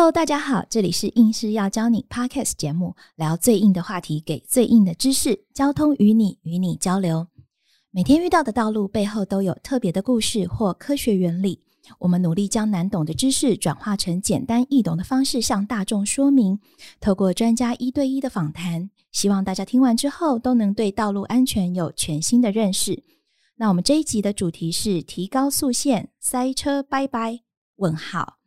Hello，大家好，这里是硬是要教你 Podcast 节目，聊最硬的话题，给最硬的知识，交通与你与你交流。每天遇到的道路背后都有特别的故事或科学原理，我们努力将难懂的知识转化成简单易懂的方式向大众说明。透过专家一对一的访谈，希望大家听完之后都能对道路安全有全新的认识。那我们这一集的主题是提高速线，塞车拜拜？问号。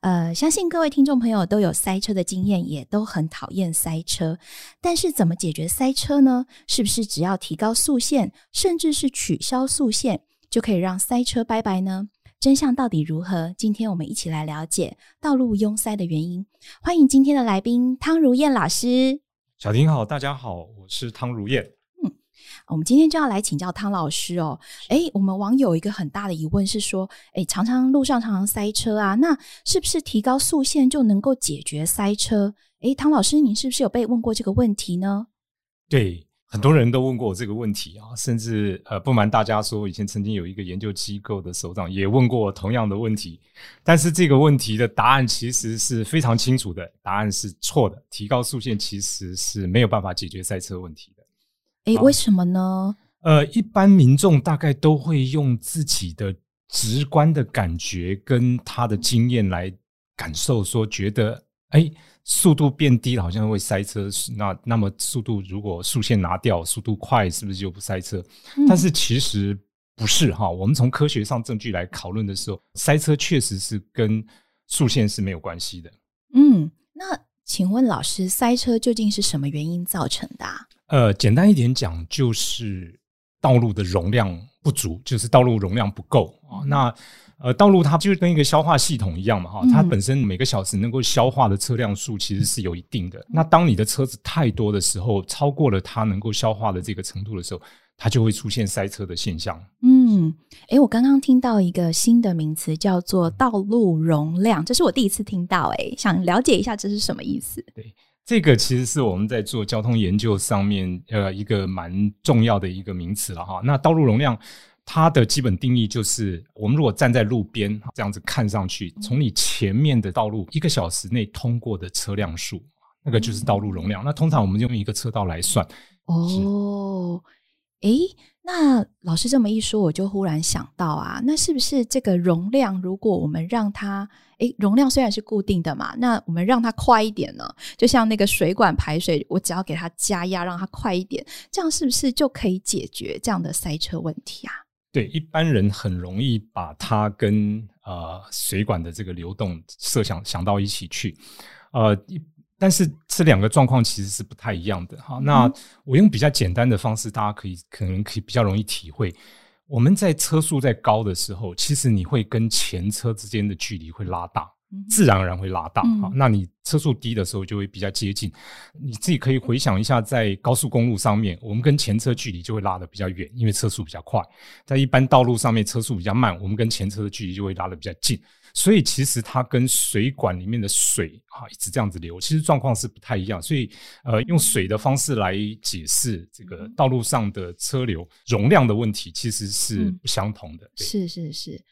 呃，相信各位听众朋友都有塞车的经验，也都很讨厌塞车。但是怎么解决塞车呢？是不是只要提高速限，甚至是取消速限，就可以让塞车拜拜呢？真相到底如何？今天我们一起来了解道路拥塞的原因。欢迎今天的来宾汤如燕老师。小婷好，大家好，我是汤如燕。我们今天就要来请教汤老师哦。诶，我们网友一个很大的疑问是说，诶，常常路上常常塞车啊，那是不是提高速限就能够解决塞车？诶，汤老师，您是不是有被问过这个问题呢？对，很多人都问过我这个问题啊，甚至呃，不瞒大家说，以前曾经有一个研究机构的首长也问过我同样的问题，但是这个问题的答案其实是非常清楚的，答案是错的。提高速限其实是没有办法解决塞车问题的。哎，为什么呢？呃，一般民众大概都会用自己的直观的感觉跟他的经验来感受，说觉得哎，速度变低了，好像会塞车。那那么速度如果速线拿掉，速度快是不是就不塞车？但是其实不是哈。我们从科学上证据来讨论的时候，塞车确实是跟速线是没有关系的。嗯，那请问老师，塞车究竟是什么原因造成的？呃，简单一点讲，就是道路的容量不足，就是道路容量不够啊。那呃，道路它就跟一个消化系统一样嘛，哈，它本身每个小时能够消化的车辆数其实是有一定的。那当你的车子太多的时候，超过了它能够消化的这个程度的时候，它就会出现塞车的现象。嗯，诶，我刚刚听到一个新的名词叫做道路容量，这是我第一次听到，诶，想了解一下这是什么意思？对。这个其实是我们在做交通研究上面呃一个蛮重要的一个名词了哈。那道路容量它的基本定义就是，我们如果站在路边这样子看上去，从你前面的道路一个小时内通过的车辆数，那个就是道路容量。那通常我们用一个车道来算。哦，诶。那老师这么一说，我就忽然想到啊，那是不是这个容量，如果我们让它，诶，容量虽然是固定的嘛，那我们让它快一点呢？就像那个水管排水，我只要给它加压，让它快一点，这样是不是就可以解决这样的塞车问题啊？对，一般人很容易把它跟呃水管的这个流动设想想到一起去，呃一。但是这两个状况其实是不太一样的哈。那我用比较简单的方式，大家可以可能可以比较容易体会。我们在车速在高的时候，其实你会跟前车之间的距离会拉大，自然而然会拉大哈。那你车速低的时候就会比较接近。你自己可以回想一下，在高速公路上面，我们跟前车距离就会拉的比较远，因为车速比较快。在一般道路上面，车速比较慢，我们跟前车的距离就会拉的比较近。所以其实它跟水管里面的水啊一直这样子流，其实状况是不太一样。所以呃，用水的方式来解释这个道路上的车流容量的问题，其实是不相同的。是是是。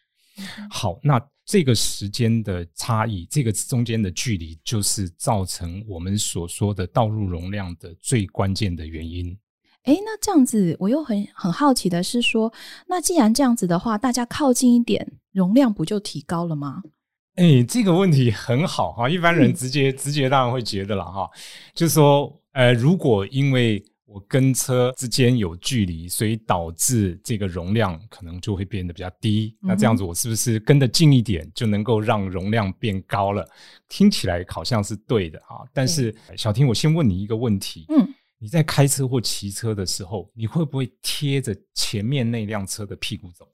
好，那这个时间的差异，这个中间的距离，就是造成我们所说的道路容量的最关键的原因。哎，那这样子，我又很很好奇的是说，那既然这样子的话，大家靠近一点，容量不就提高了吗？哎，这个问题很好哈，一般人直接直接当然会觉得了哈，就是说，呃，如果因为我跟车之间有距离，所以导致这个容量可能就会变得比较低，那这样子我是不是跟得近一点就能够让容量变高了？听起来好像是对的哈，但是小婷，我先问你一个问题，嗯。你在开车或骑车的时候，你会不会贴着前面那辆车的屁股走？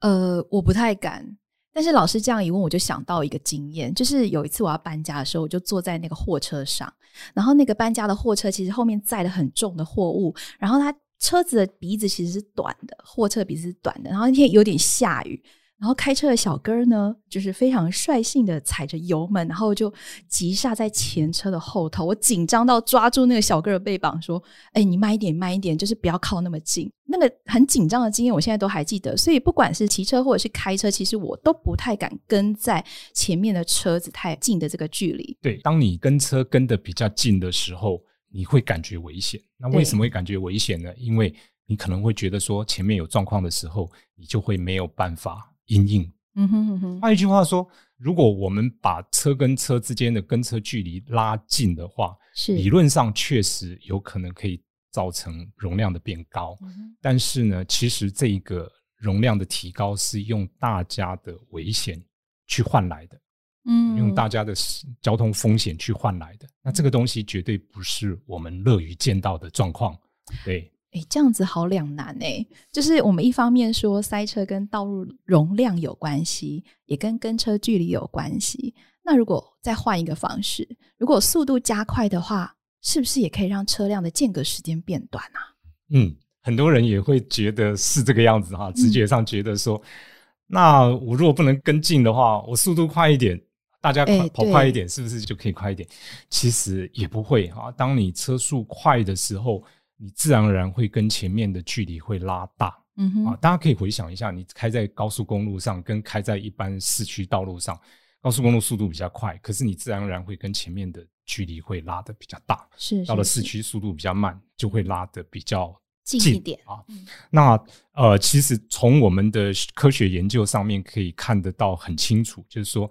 呃，我不太敢。但是老师这样一问，我就想到一个经验，就是有一次我要搬家的时候，我就坐在那个货车上，然后那个搬家的货车其实后面载了很重的货物，然后它车子的鼻子其实是短的，货车鼻子是短的，然后那天有点下雨。然后开车的小哥儿呢，就是非常率性的踩着油门，然后就急刹在前车的后头。我紧张到抓住那个小哥的背膀，说：“哎，你慢一点，慢一点，就是不要靠那么近。”那个很紧张的经验，我现在都还记得。所以不管是骑车或者是开车，其实我都不太敢跟在前面的车子太近的这个距离。对，当你跟车跟的比较近的时候，你会感觉危险。那为什么会感觉危险呢？因为你可能会觉得说前面有状况的时候，你就会没有办法。阴影。嗯哼哼哼。换一句话说，如果我们把车跟车之间的跟车距离拉近的话，是理论上确实有可能可以造成容量的变高。但是呢，其实这一个容量的提高是用大家的危险去换来的。嗯，用大家的交通风险去换来的。那这个东西绝对不是我们乐于见到的状况。对。哎，这样子好两难哎。就是我们一方面说塞车跟道路容量有关系，也跟跟车距离有关系。那如果再换一个方式，如果速度加快的话，是不是也可以让车辆的间隔时间变短啊？嗯，很多人也会觉得是这个样子哈，直觉上觉得说，那我如果不能跟进的话，我速度快一点，大家快跑快一点，是不是就可以快一点？其实也不会哈。当你车速快的时候。你自然而然会跟前面的距离会拉大，嗯哼啊，大家可以回想一下，你开在高速公路上跟开在一般市区道路上，高速公路速度比较快，可是你自然而然会跟前面的距离会拉的比较大，是到了市区速度比较慢，就会拉的比较近一点啊。那呃，其实从我们的科学研究上面可以看得到很清楚，就是说，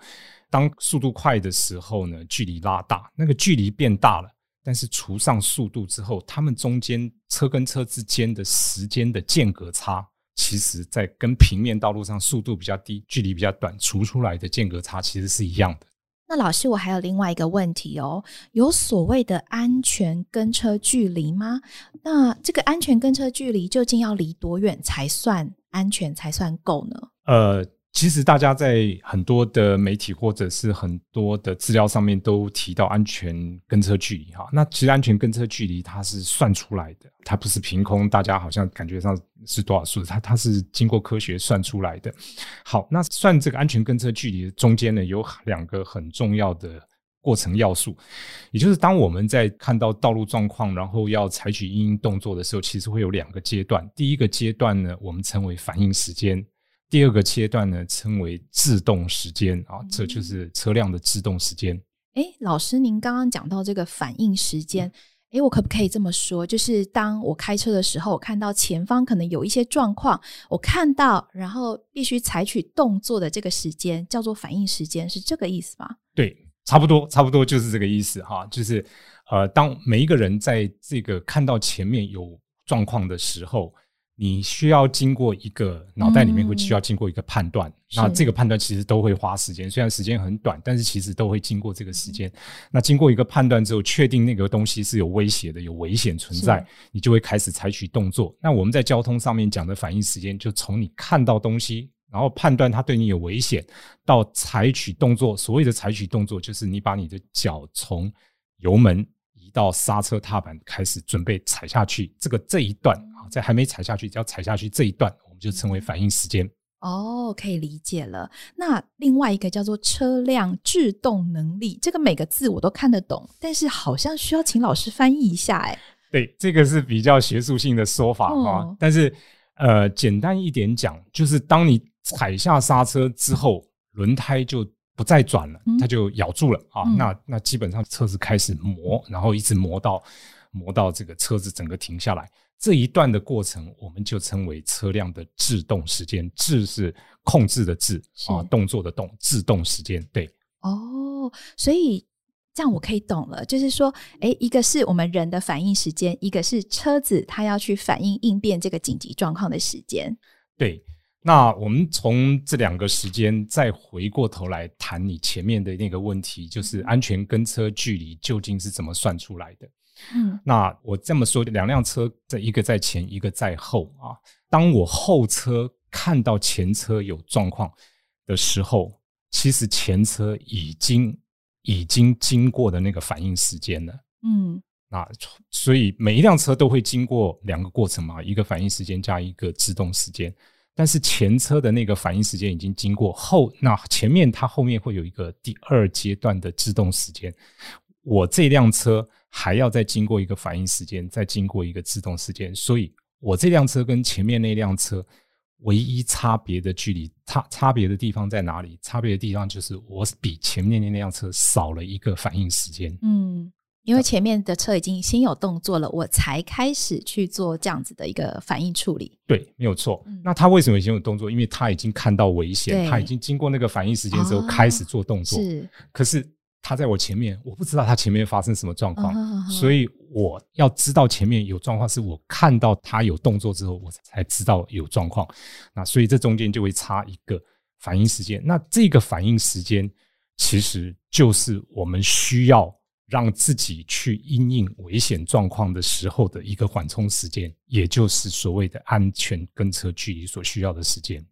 当速度快的时候呢，距离拉大，那个距离变大了。但是除上速度之后，他们中间车跟车之间的时间的间隔差，其实在跟平面道路上速度比较低、距离比较短除出来的间隔差其实是一样的。那老师，我还有另外一个问题哦，有所谓的安全跟车距离吗？那这个安全跟车距离究竟要离多远才算安全才算够呢？呃。其实大家在很多的媒体或者是很多的资料上面都提到安全跟车距离哈，那其实安全跟车距离它是算出来的，它不是凭空，大家好像感觉上是多少数，它它是经过科学算出来的。好，那算这个安全跟车距离中间呢，有两个很重要的过程要素，也就是当我们在看到道路状况，然后要采取应动作的时候，其实会有两个阶段。第一个阶段呢，我们称为反应时间。第二个阶段呢，称为制动时间啊，这就是车辆的制动时间。哎，老师，您刚刚讲到这个反应时间，哎，我可不可以这么说？就是当我开车的时候，我看到前方可能有一些状况，我看到，然后必须采取动作的这个时间，叫做反应时间，是这个意思吗？对，差不多，差不多就是这个意思哈。就是呃，当每一个人在这个看到前面有状况的时候。你需要经过一个脑袋里面会需要经过一个判断，那这个判断其实都会花时间，虽然时间很短，但是其实都会经过这个时间。那经过一个判断之后，确定那个东西是有威胁的、有危险存在，你就会开始采取动作。那我们在交通上面讲的反应时间，就从你看到东西，然后判断它对你有危险，到采取动作。所谓的采取动作，就是你把你的脚从油门移到刹车踏板，开始准备踩下去。这个这一段。在还没踩下去，只要踩下去这一段，我们就称为反应时间。哦，可以理解了。那另外一个叫做车辆制动能力，这个每个字我都看得懂，但是好像需要请老师翻译一下。哎，对，这个是比较学术性的说法哈。但是呃，简单一点讲，就是当你踩下刹车之后，轮胎就不再转了，它就咬住了啊。那那基本上车子开始磨，然后一直磨到磨到这个车子整个停下来。这一段的过程，我们就称为车辆的制动时间。制是控制的制啊，动作的动，制动时间。对，哦，所以这样我可以懂了，就是说，哎，一个是我们人的反应时间，一个是车子它要去反应应变这个紧急状况的时间。对，那我们从这两个时间再回过头来谈你前面的那个问题，就是安全跟车距离究竟是怎么算出来的？嗯，那我这么说，两辆车在一个在前，一个在后啊。当我后车看到前车有状况的时候，其实前车已经已经经过的那个反应时间了。嗯，那所以每一辆车都会经过两个过程嘛，一个反应时间加一个制动时间。但是前车的那个反应时间已经经过后，那前面它后面会有一个第二阶段的制动时间。我这辆车还要再经过一个反应时间，再经过一个制动时间，所以我这辆车跟前面那辆车唯一差别的距离差差别的地方在哪里？差别的地方就是我比前面那辆车少了一个反应时间。嗯，因为前面的车已经先有动作了，我才开始去做这样子的一个反应处理。对，没有错。那他为什么先有动作？因为他已经看到危险，他已经经过那个反应时间之后哦开始做动作。是，可是他在我前面，我不知道他前面发生什么状况，所以我要知道前面有状况，是我看到他有动作之后，我才知道有状况。那所以这中间就会差一个反应时间。那这个反应时间其实就是我们需要让自己去因应危险状况的时候的一个缓冲时间，也就是所谓的安全跟车距离所需要的时间。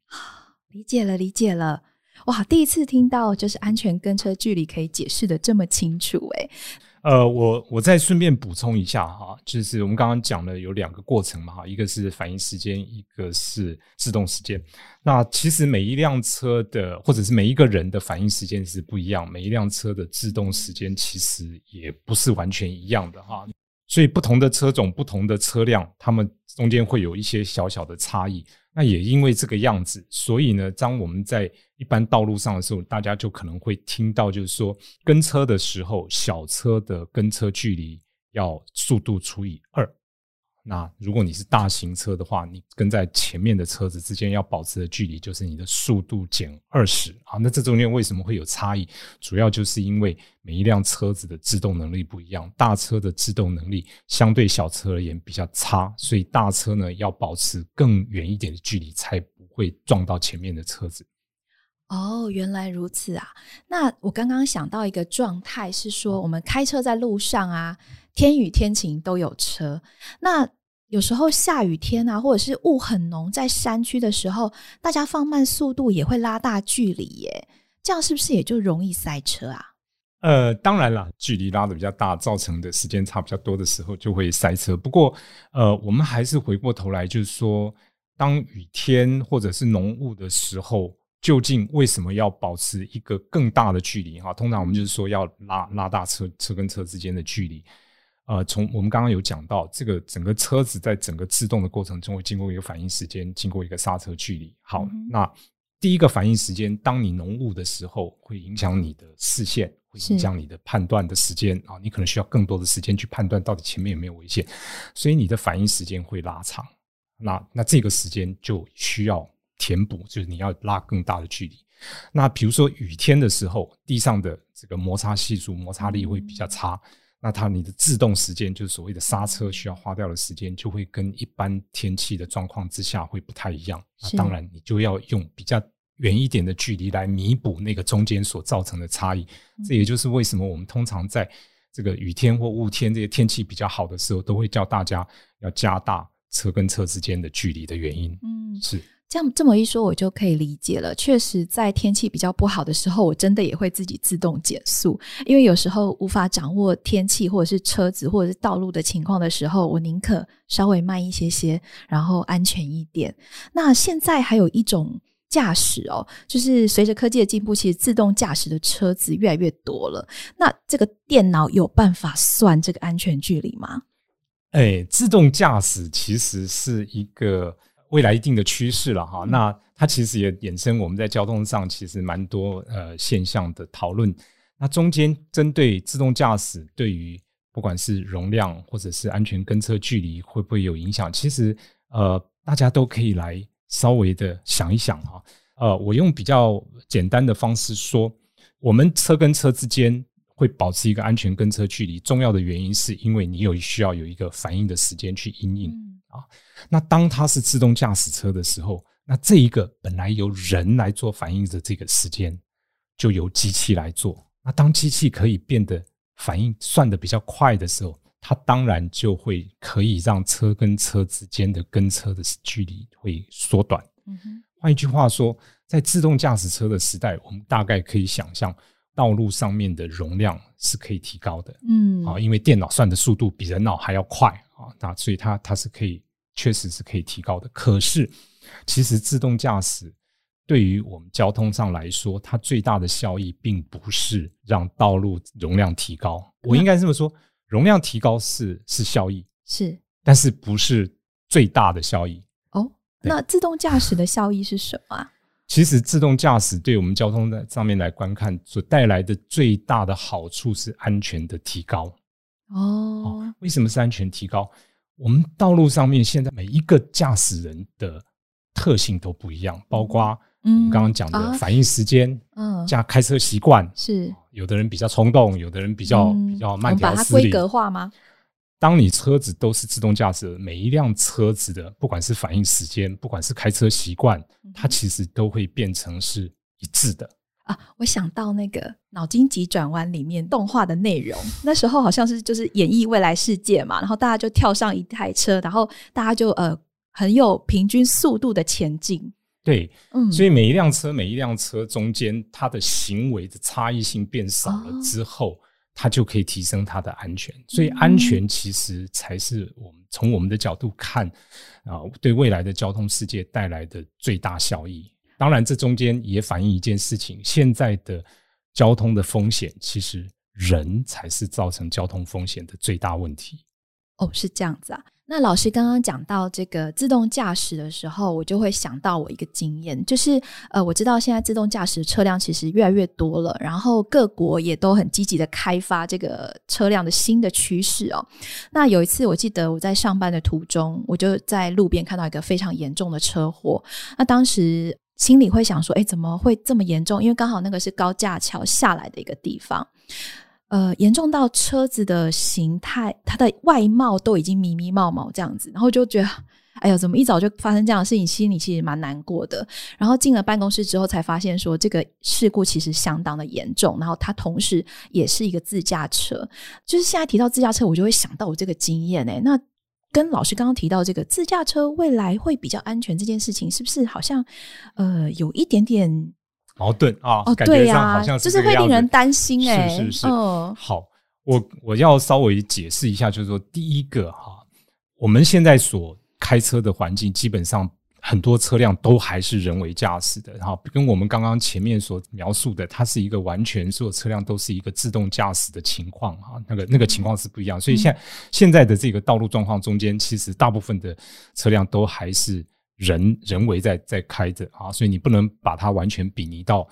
理解了，理解了。哇，第一次听到就是安全跟车距离可以解释的这么清楚、诶，呃，我我再顺便补充一下哈，就是我们刚刚讲了有两个过程嘛哈，一个是反应时间，一个是制动时间。那其实每一辆车的或者是每一个人的反应时间是不一样，每一辆车的制动时间其实也不是完全一样的哈。所以不同的车种、不同的车辆，它们中间会有一些小小的差异。那也因为这个样子，所以呢，当我们在一般道路上的时候，大家就可能会听到，就是说跟车的时候，小车的跟车距离要速度除以二。那如果你是大型车的话，你跟在前面的车子之间要保持的距离就是你的速度减二十啊。那这中间为什么会有差异？主要就是因为每一辆车子的制动能力不一样，大车的制动能力相对小车而言比较差，所以大车呢要保持更远一点的距离，才不会撞到前面的车子。哦，原来如此啊！那我刚刚想到一个状态是说，我们开车在路上啊，天雨天晴都有车。那有时候下雨天啊，或者是雾很浓，在山区的时候，大家放慢速度也会拉大距离耶。这样是不是也就容易塞车啊？呃，当然啦，距离拉的比较大，造成的时间差比较多的时候，就会塞车。不过，呃，我们还是回过头来，就是说，当雨天或者是浓雾的时候，究竟为什么要保持一个更大的距离？哈，通常我们就是说要拉拉大车车跟车之间的距离。呃，从我们刚刚有讲到，这个整个车子在整个制动的过程中，会经过一个反应时间，经过一个刹车距离。好，嗯那第一个反应时间，当你浓雾的时候，会影响你的视线，会影响你的判断的时间啊，你可能需要更多的时间去判断到底前面有没有危险，所以你的反应时间会拉长。那那这个时间就需要填补，就是你要拉更大的距离。那比如说雨天的时候，地上的这个摩擦系数、摩擦力会比较差。那它你的制动时间，就是所谓的刹车需要花掉的时间，就会跟一般天气的状况之下会不太一样。那是当然，你就要用比较远一点的距离来弥补那个中间所造成的差异。这也就是为什么我们通常在这个雨天或雾天这些天气比较好的时候，都会叫大家要加大车跟车之间的距离的原因。嗯，是。这样这么一说，我就可以理解了。确实，在天气比较不好的时候，我真的也会自己自动减速，因为有时候无法掌握天气或者是车子或者是道路的情况的时候，我宁可稍微慢一些些，然后安全一点。那现在还有一种驾驶哦，就是随着科技的进步，其实自动驾驶的车子越来越多了。那这个电脑有办法算这个安全距离吗？哎，自动驾驶其实是一个未来一定的趋势了哈。那它其实也衍生我们在交通上其实蛮多呃现象的讨论。那中间针对自动驾驶对于不管是容量或者是安全跟车距离会不会有影响，其实呃大家都可以来稍微的想一想哈。呃，我用比较简单的方式说，我们车跟车之间会保持一个安全跟车距离，重要的原因是因为你有需要有一个反应的时间去应应。嗯那当它是自动驾驶车的时候，那这一个本来由人来做反应的这个时间，就由机器来做。那当机器可以变得反应算得比较快的时候，它当然就会可以让车跟车之间的跟车的距离会缩短。嗯哼，换一句话说，在自动驾驶车的时代，我们大概可以想象，道路上面的容量是可以提高的。嗯，啊，因为电脑算的速度比人脑还要快啊，那所以它它是可以，确实是可以提高的。可是其实自动驾驶对于我们交通上来说，它最大的效益并不是让道路容量提高。我应该这么说，容量提高是是效益，是，但是不是最大的效益。哦，那自动驾驶的 效益是什么啊？其实自动驾驶对我们交通的上面来观看，所带来的最大的好处是安全的提高。哦，为什么是安全提高？我们道路上面现在每一个驾驶人的特性都不一样，包括我们刚刚讲的反应时间，嗯，加开车习惯，是有的人比较冲动，有的人比较比较慢条斯理。规格化吗？当你车子都是自动驾驶，每一辆车子的不管是反应时间，不管是开车习惯，它其实都会变成是一致的。啊，我想到那个脑筋急转弯里面动画的内容，那时候好像是就是演绎未来世界嘛，然后大家就跳上一台车，然后大家就呃很有平均速度的前进。对，嗯，所以每一辆车每一辆车中间它的行为的差异性变少了之后，它就可以提升它的安全。所以安全其实才是我们从我们的角度看啊，对未来的交通世界带来的最大效益。当然，这中间也反映一件事情：现在的交通的风险，其实人才是造成交通风险的最大问题。哦，是这样子啊。那老师刚刚讲到这个自动驾驶的时候，我就会想到我一个经验，就是呃，我知道现在自动驾驶车辆其实越来越多了，然后各国也都很积极的开发这个车辆的新的趋势哦。那有一次，我记得我在上班的途中，我就在路边看到一个非常严重的车祸。那当时心里会想说：“哎，怎么会这么严重？因为刚好那个是高架桥下来的一个地方，呃，严重到车子的形态、它的外貌都已经迷迷冒冒这样子，然后就觉得，哎呦，怎么一早就发生这样的事情？心里其实蛮难过的。然后进了办公室之后，才发现说这个事故其实相当的严重。然后它同时也是一个自驾车，就是现在提到自驾车，我就会想到我这个经验哎，那。”跟老师刚刚提到这个自驾车未来会比较安全这件事情，是不是好像呃有一点点矛盾啊？哦，对呀，就是会令人担心哎。是是是，好，我我要稍微解释一下，就是说，第一个哈，我们现在所开车的环境基本上。很多车辆都还是人为驾驶的，然后跟我们刚刚前面所描述的，它是一个完全所有车辆都是一个自动驾驶的情况啊，那个那个情况是不一样。所以现现在的这个道路状况中间，其实大部分的车辆都还是人人为在在开着啊，所以你不能把它完全比拟到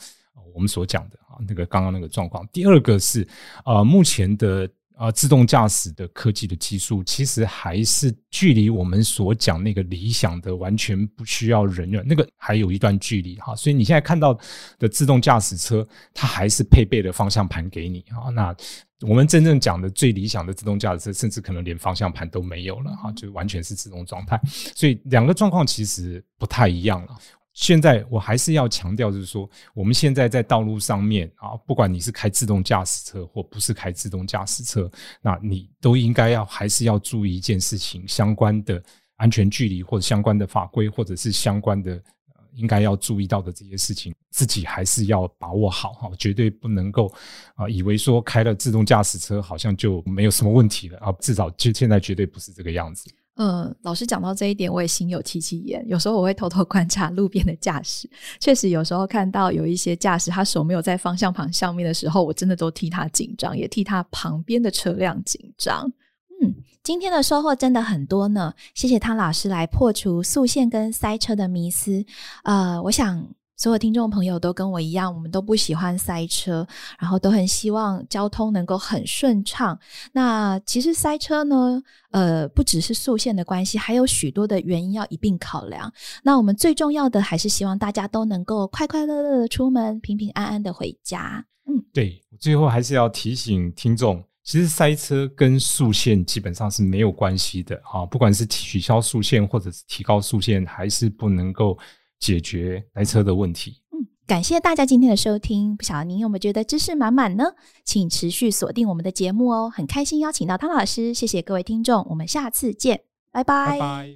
我们所讲的啊那个刚刚那个状况。第二个是呃目前的。啊，自动驾驶的科技的技术，其实还是距离我们所讲那个理想的完全不需要人员，那个还有一段距离哈。所以你现在看到的自动驾驶车，它还是配备了方向盘给你啊。那我们真正讲的最理想的自动驾驶车，甚至可能连方向盘都没有了哈，就完全是自动状态。所以两个状况其实不太一样了。现在我还是要强调，就是说，我们现在在道路上面啊，不管你是开自动驾驶车或不是开自动驾驶车，那你都应该要还是要注意一件事情：相关的安全距离或者相关的法规，或者是相关的应该要注意到的这些事情，自己还是要把握好哈，绝对不能够啊，以为说开了自动驾驶车好像就没有什么问题了啊，至少就现在绝对不是这个样子。嗯，老师讲到这一点，我也心有戚戚焉。有时候我会偷偷观察路边的驾驶，确实有时候看到有一些驾驶，他手没有在方向盘上面的时候，我真的都替他紧张，也替他旁边的车辆紧张。嗯，今天的收获真的很多呢，谢谢汤老师来破除速线跟塞车的迷思。呃，我想。所有听众朋友都跟我一样，我们都不喜欢塞车，然后都很希望交通能够很顺畅。那其实塞车呢，呃，不只是速线的关系，还有许多的原因要一并考量。那我们最重要的还是希望大家都能够快快乐乐的出门，平平安安的回家。嗯，对。最后还是要提醒听众，其实塞车跟速线基本上是没有关系的啊，不管是取消速线或者是提高速线，还是不能够。解决来车的问题。嗯，感谢大家今天的收听。不晓得您有没有觉得知识满满呢？请持续锁定我们的节目哦。很开心邀请到汤老师，谢谢各位听众，我们下次见，拜拜。